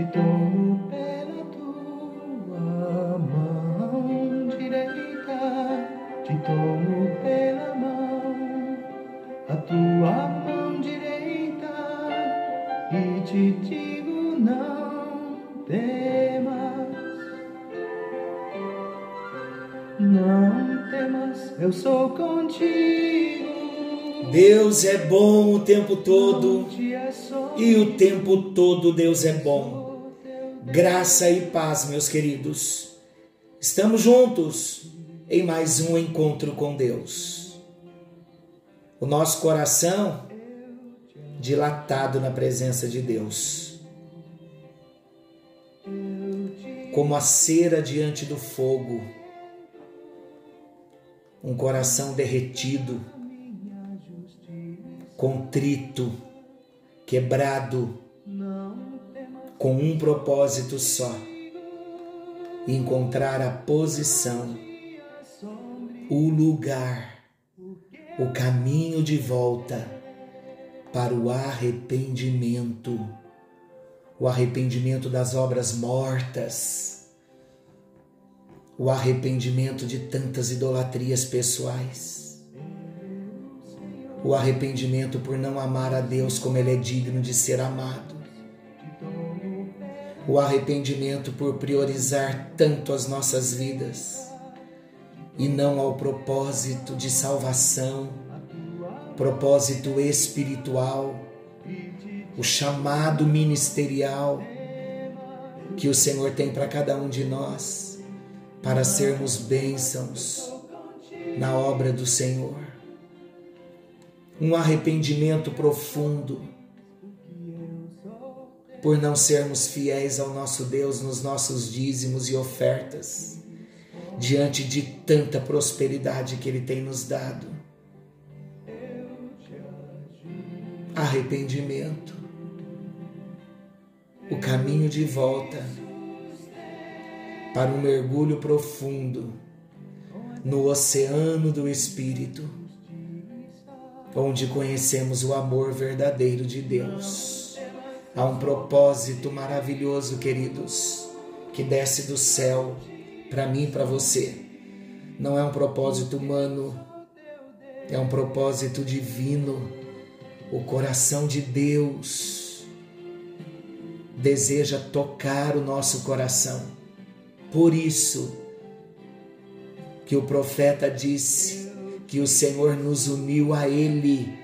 te tomo pela tua mão direita, te tomo pela mão, a tua mão direita, e te digo não temas, não temas, eu sou contigo. Deus é bom o tempo todo e o tempo todo Deus é bom. Graça e paz, meus queridos. Estamos juntos em mais um encontro com Deus. O nosso coração dilatado na presença de Deus. Como a cera diante do fogo. Um coração derretido contrito, quebrado, com um propósito só: encontrar a posição, o lugar, o caminho de volta para o arrependimento, o arrependimento das obras mortas, o arrependimento de tantas idolatrias pessoais o arrependimento por não amar a Deus como Ele é digno de ser amado, o arrependimento por priorizar tanto as nossas vidas e não ao propósito de salvação, propósito espiritual, o chamado ministerial que o Senhor tem para cada um de nós, para sermos bênçãos na obra do Senhor. Um arrependimento profundo por não sermos fiéis ao nosso Deus nos nossos dízimos e ofertas, diante de tanta prosperidade que Ele tem nos dado. Arrependimento, o caminho de volta para um mergulho profundo no oceano do Espírito onde conhecemos o amor verdadeiro de Deus. Há um propósito maravilhoso, queridos, que desce do céu para mim e para você. Não é um propósito humano, é um propósito divino. O coração de Deus deseja tocar o nosso coração. Por isso que o profeta disse: que o Senhor nos uniu a Ele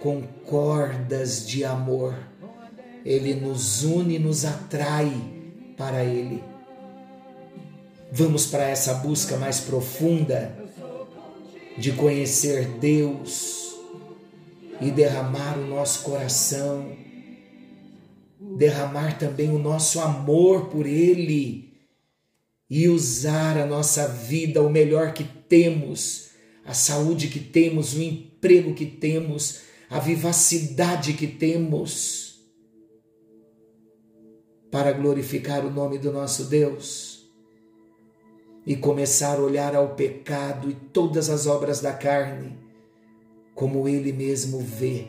com cordas de amor. Ele nos une nos atrai para Ele. Vamos para essa busca mais profunda de conhecer Deus e derramar o nosso coração, derramar também o nosso amor por Ele e usar a nossa vida o melhor que temos a saúde que temos, o emprego que temos, a vivacidade que temos, para glorificar o nome do nosso Deus e começar a olhar ao pecado e todas as obras da carne como Ele mesmo vê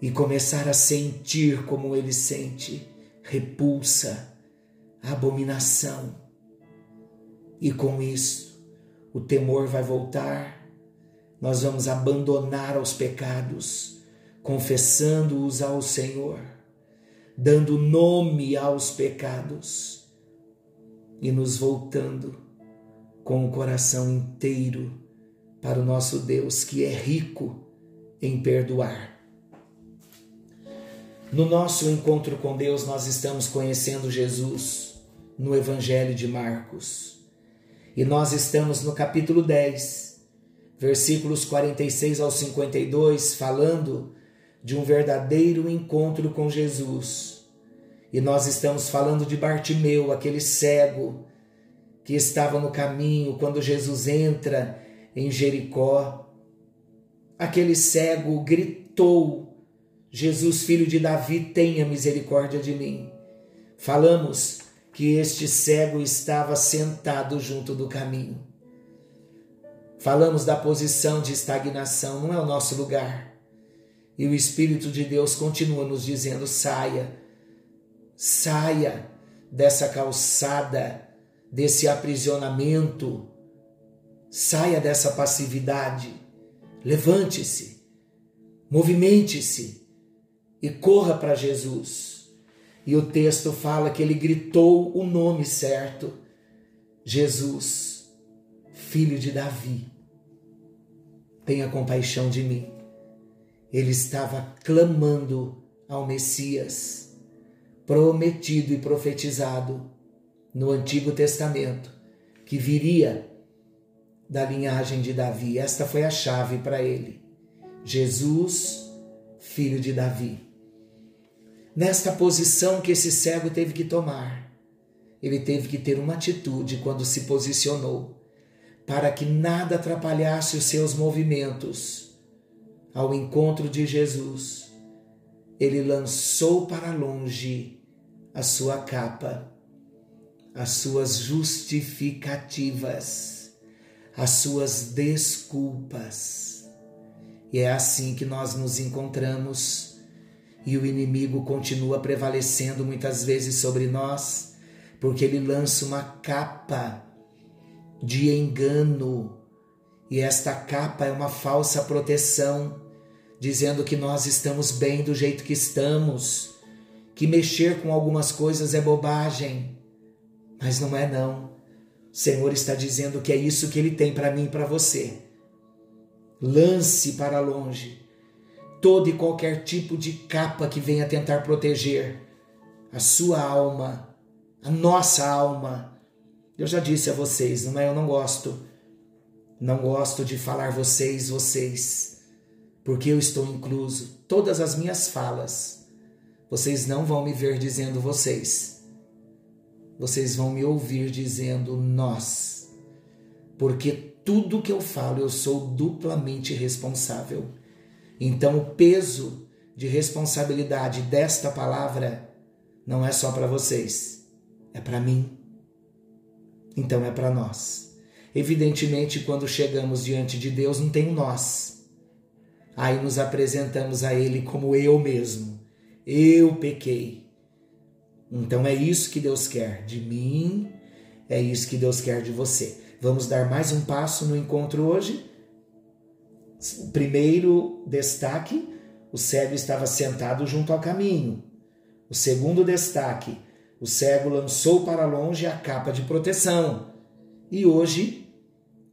e começar a sentir como Ele sente repulsa, abominação. E com isso, o temor vai voltar, nós vamos abandonar os pecados, confessando-os ao Senhor, dando nome aos pecados e nos voltando com o coração inteiro para o nosso Deus que é rico em perdoar. No nosso encontro com Deus, nós estamos conhecendo Jesus no Evangelho de Marcos. E nós estamos no capítulo 10, versículos 46 ao 52, falando de um verdadeiro encontro com Jesus. E nós estamos falando de Bartimeu, aquele cego que estava no caminho quando Jesus entra em Jericó. Aquele cego gritou: Jesus, filho de Davi, tenha misericórdia de mim. Falamos que este cego estava sentado junto do caminho. Falamos da posição de estagnação, não é o nosso lugar. E o Espírito de Deus continua nos dizendo: saia, Saia dessa calçada, desse aprisionamento. Saia dessa passividade. Levante-se, movimente-se e corra para Jesus. E o texto fala que ele gritou o nome certo: Jesus, filho de Davi, tenha compaixão de mim. Ele estava clamando ao Messias, prometido e profetizado no Antigo Testamento, que viria da linhagem de Davi. Esta foi a chave para ele. Jesus, filho de Davi. Nesta posição que esse cego teve que tomar, ele teve que ter uma atitude quando se posicionou, para que nada atrapalhasse os seus movimentos. Ao encontro de Jesus, ele lançou para longe a sua capa, as suas justificativas, as suas desculpas. E é assim que nós nos encontramos e o inimigo continua prevalecendo muitas vezes sobre nós, porque ele lança uma capa de engano, e esta capa é uma falsa proteção dizendo que nós estamos bem do jeito que estamos, que mexer com algumas coisas é bobagem. Mas não é não. O Senhor está dizendo que é isso que ele tem para mim e para você. Lance para longe todo e qualquer tipo de capa que venha tentar proteger a sua alma, a nossa alma. Eu já disse a vocês, não é? Eu não gosto. Não gosto de falar vocês, vocês porque eu estou incluso. Todas as minhas falas, vocês não vão me ver dizendo vocês. Vocês vão me ouvir dizendo nós. Porque tudo que eu falo eu sou duplamente responsável. Então o peso de responsabilidade desta palavra não é só para vocês, é para mim. Então é para nós. Evidentemente, quando chegamos diante de Deus, não tem nós Aí nos apresentamos a Ele como eu mesmo. Eu pequei. Então é isso que Deus quer de mim, é isso que Deus quer de você. Vamos dar mais um passo no encontro hoje? O primeiro destaque: o cego estava sentado junto ao caminho. O segundo destaque: o cego lançou para longe a capa de proteção. E hoje,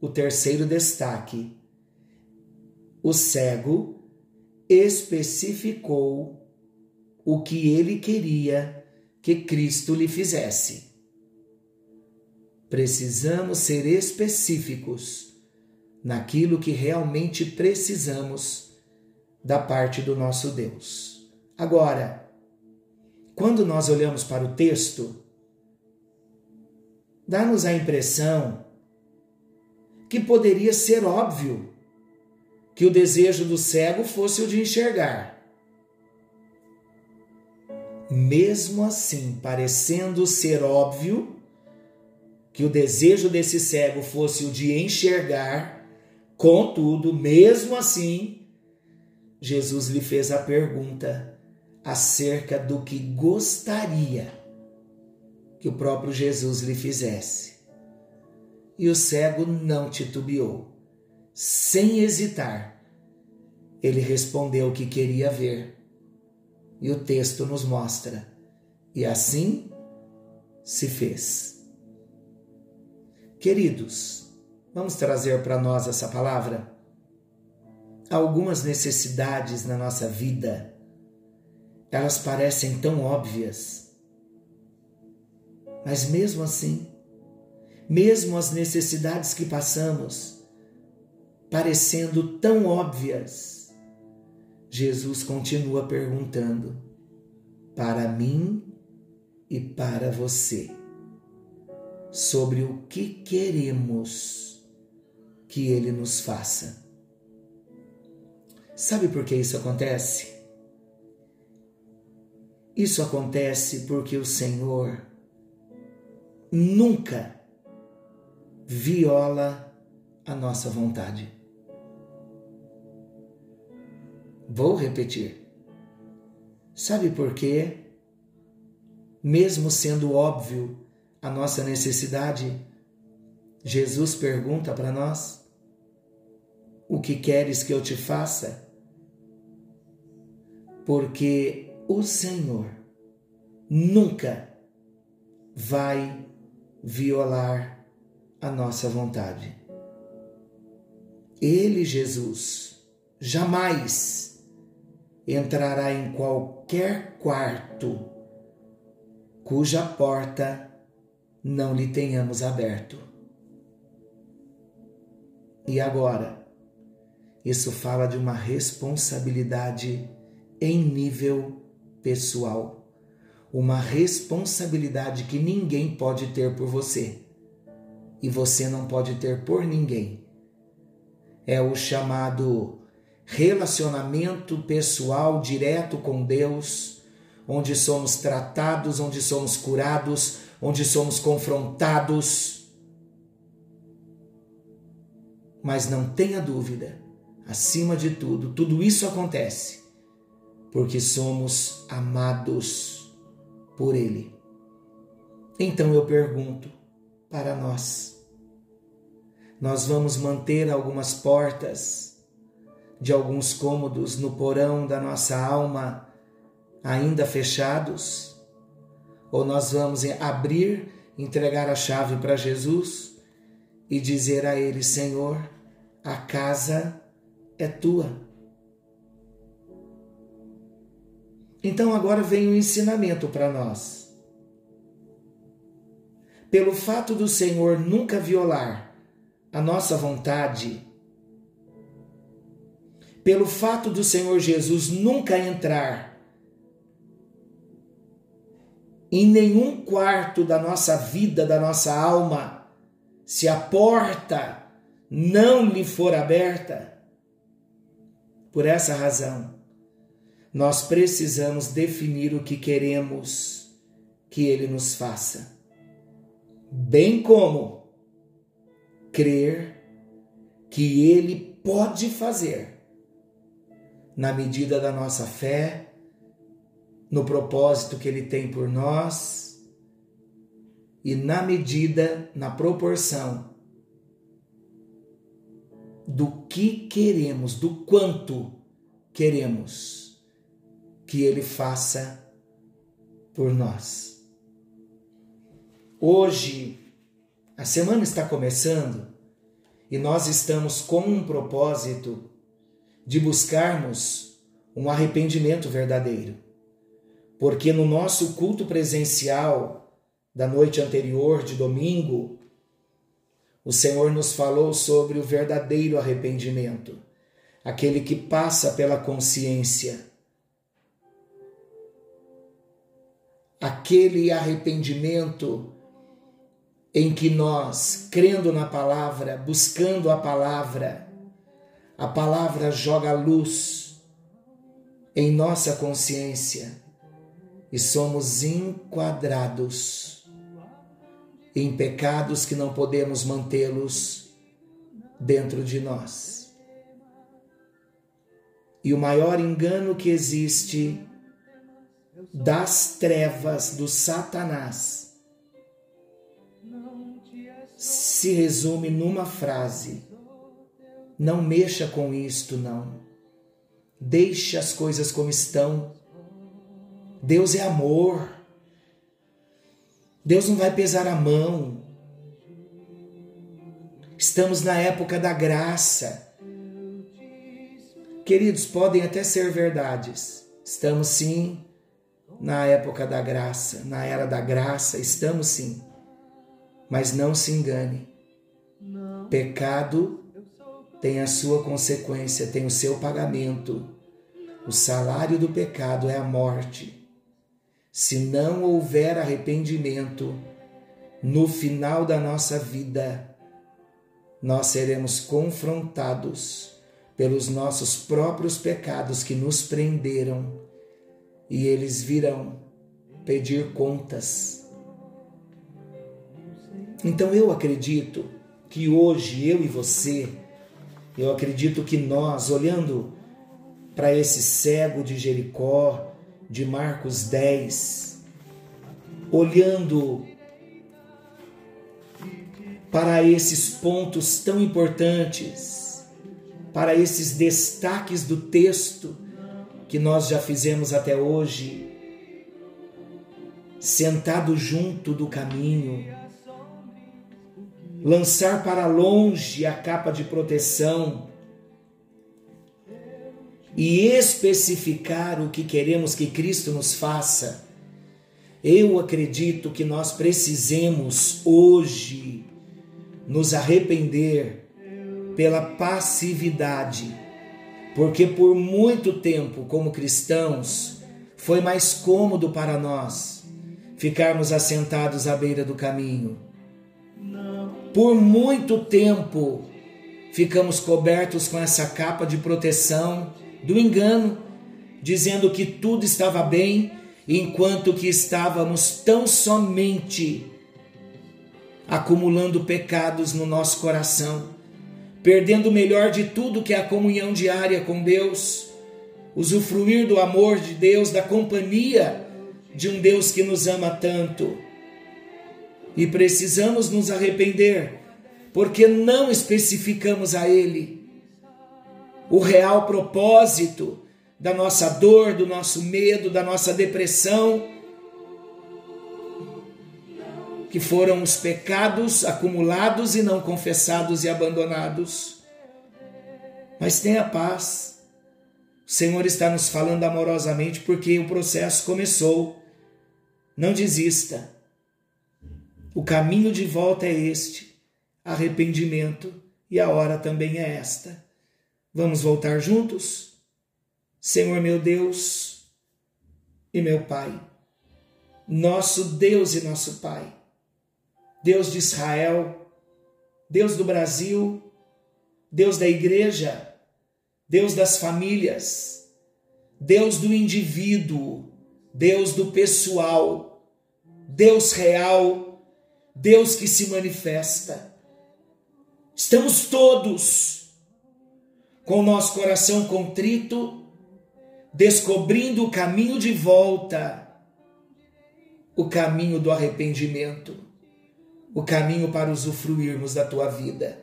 o terceiro destaque: o cego especificou o que ele queria que Cristo lhe fizesse. Precisamos ser específicos naquilo que realmente precisamos da parte do nosso Deus. Agora, quando nós olhamos para o texto, dá-nos a impressão que poderia ser óbvio que o desejo do cego fosse o de enxergar. Mesmo assim, parecendo ser óbvio que o desejo desse cego fosse o de enxergar, contudo, mesmo assim, Jesus lhe fez a pergunta acerca do que gostaria que o próprio Jesus lhe fizesse. E o cego não titubeou sem hesitar, ele respondeu o que queria ver. E o texto nos mostra. E assim se fez. Queridos, vamos trazer para nós essa palavra? Algumas necessidades na nossa vida, elas parecem tão óbvias, mas mesmo assim, mesmo as necessidades que passamos, parecendo tão óbvias, Jesus continua perguntando para mim e para você sobre o que queremos que Ele nos faça. Sabe por que isso acontece? Isso acontece porque o Senhor nunca viola a nossa vontade. Vou repetir. Sabe por quê? mesmo sendo óbvio a nossa necessidade, Jesus pergunta para nós: O que queres que eu te faça? Porque o Senhor nunca vai violar a nossa vontade. Ele, Jesus, jamais entrará em qualquer quarto cuja porta não lhe tenhamos aberto. E agora, isso fala de uma responsabilidade em nível pessoal, uma responsabilidade que ninguém pode ter por você e você não pode ter por ninguém. É o chamado relacionamento pessoal direto com Deus onde somos tratados, onde somos curados, onde somos confrontados. Mas não tenha dúvida, acima de tudo, tudo isso acontece porque somos amados por Ele. Então eu pergunto para nós: nós vamos manter algumas portas de alguns cômodos no porão da nossa alma ainda fechados? Ou nós vamos abrir, entregar a chave para Jesus e dizer a Ele: Senhor, a casa é tua. Então agora vem o um ensinamento para nós. Pelo fato do Senhor nunca violar a nossa vontade, pelo fato do Senhor Jesus nunca entrar em nenhum quarto da nossa vida, da nossa alma, se a porta não lhe for aberta. Por essa razão, nós precisamos definir o que queremos que Ele nos faça, bem como crer que Ele pode fazer, na medida da nossa fé no propósito que Ele tem por nós e na medida, na proporção do que queremos, do quanto queremos que Ele faça por nós. Hoje, a semana está começando e nós estamos com um propósito de buscarmos um arrependimento verdadeiro porque no nosso culto presencial da noite anterior, de domingo, o Senhor nos falou sobre o verdadeiro arrependimento, aquele que passa pela consciência. Aquele arrependimento em que nós, crendo na palavra, buscando a palavra, a palavra joga luz em nossa consciência e somos enquadrados em pecados que não podemos mantê-los dentro de nós. E o maior engano que existe das trevas do Satanás se resume numa frase: não mexa com isto, não. Deixe as coisas como estão Deus é amor. Deus não vai pesar a mão. Estamos na época da graça. Queridos, podem até ser verdades. Estamos sim na época da graça, na era da graça, estamos sim. Mas não se engane. Pecado tem a sua consequência, tem o seu pagamento. O salário do pecado é a morte. Se não houver arrependimento, no final da nossa vida, nós seremos confrontados pelos nossos próprios pecados que nos prenderam e eles virão pedir contas. Então eu acredito que hoje eu e você, eu acredito que nós, olhando para esse cego de Jericó, de Marcos 10. olhando para esses pontos tão importantes, para esses destaques do texto que nós já fizemos até hoje, sentado junto do caminho, lançar para longe a capa de proteção e especificar o que queremos que Cristo nos faça. Eu acredito que nós precisemos hoje nos arrepender pela passividade, porque por muito tempo, como cristãos, foi mais cômodo para nós ficarmos assentados à beira do caminho. Por muito tempo ficamos cobertos com essa capa de proteção do engano, dizendo que tudo estava bem, enquanto que estávamos tão somente acumulando pecados no nosso coração, perdendo o melhor de tudo que é a comunhão diária com Deus, usufruir do amor de Deus, da companhia de um Deus que nos ama tanto. E precisamos nos arrepender, porque não especificamos a Ele o real propósito da nossa dor, do nosso medo, da nossa depressão que foram os pecados acumulados e não confessados e abandonados. Mas tenha paz. O Senhor está nos falando amorosamente porque o processo começou. Não desista. O caminho de volta é este: arrependimento, e a hora também é esta. Vamos voltar juntos? Senhor meu Deus e meu Pai, nosso Deus e nosso Pai Deus de Israel, Deus do Brasil, Deus da igreja, Deus das famílias, Deus do indivíduo, Deus do pessoal, Deus real, Deus que se manifesta. Estamos todos com nosso coração contrito, descobrindo o caminho de volta, o caminho do arrependimento o caminho para usufruirmos da tua vida.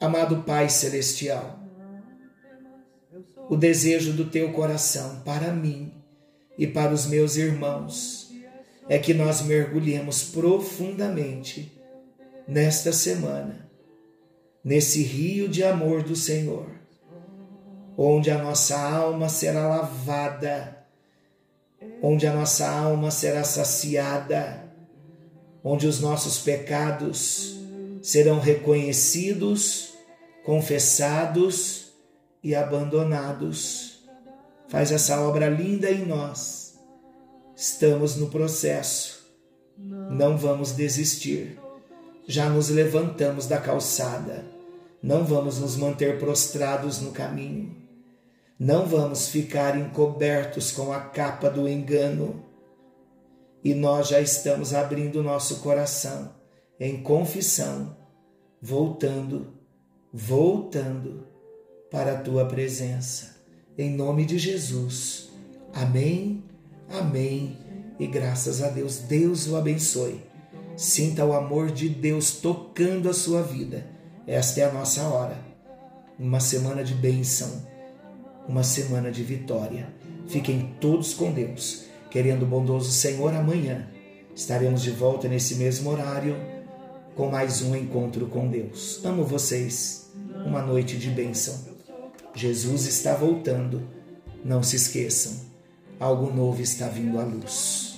Amado Pai Celestial, o desejo do teu coração para mim e para os meus irmãos é que nós mergulhemos profundamente nesta semana, nesse rio de amor do Senhor, onde a nossa alma será lavada, onde a nossa alma será saciada onde os nossos pecados serão reconhecidos, confessados e abandonados. Faz essa obra linda em nós. Estamos no processo. Não vamos desistir. Já nos levantamos da calçada. Não vamos nos manter prostrados no caminho. Não vamos ficar encobertos com a capa do engano e nós já estamos abrindo nosso coração em confissão, voltando, voltando para a tua presença. Em nome de Jesus. Amém, amém e graças a Deus. Deus o abençoe. Sinta o amor de Deus tocando a sua vida. Esta é a nossa hora. Uma semana de bênção, uma semana de vitória. Fiquem todos com Deus Querendo o bondoso Senhor, amanhã estaremos de volta nesse mesmo horário com mais um encontro com Deus. Amo vocês. Uma noite de bênção. Jesus está voltando. Não se esqueçam. Algo novo está vindo à luz.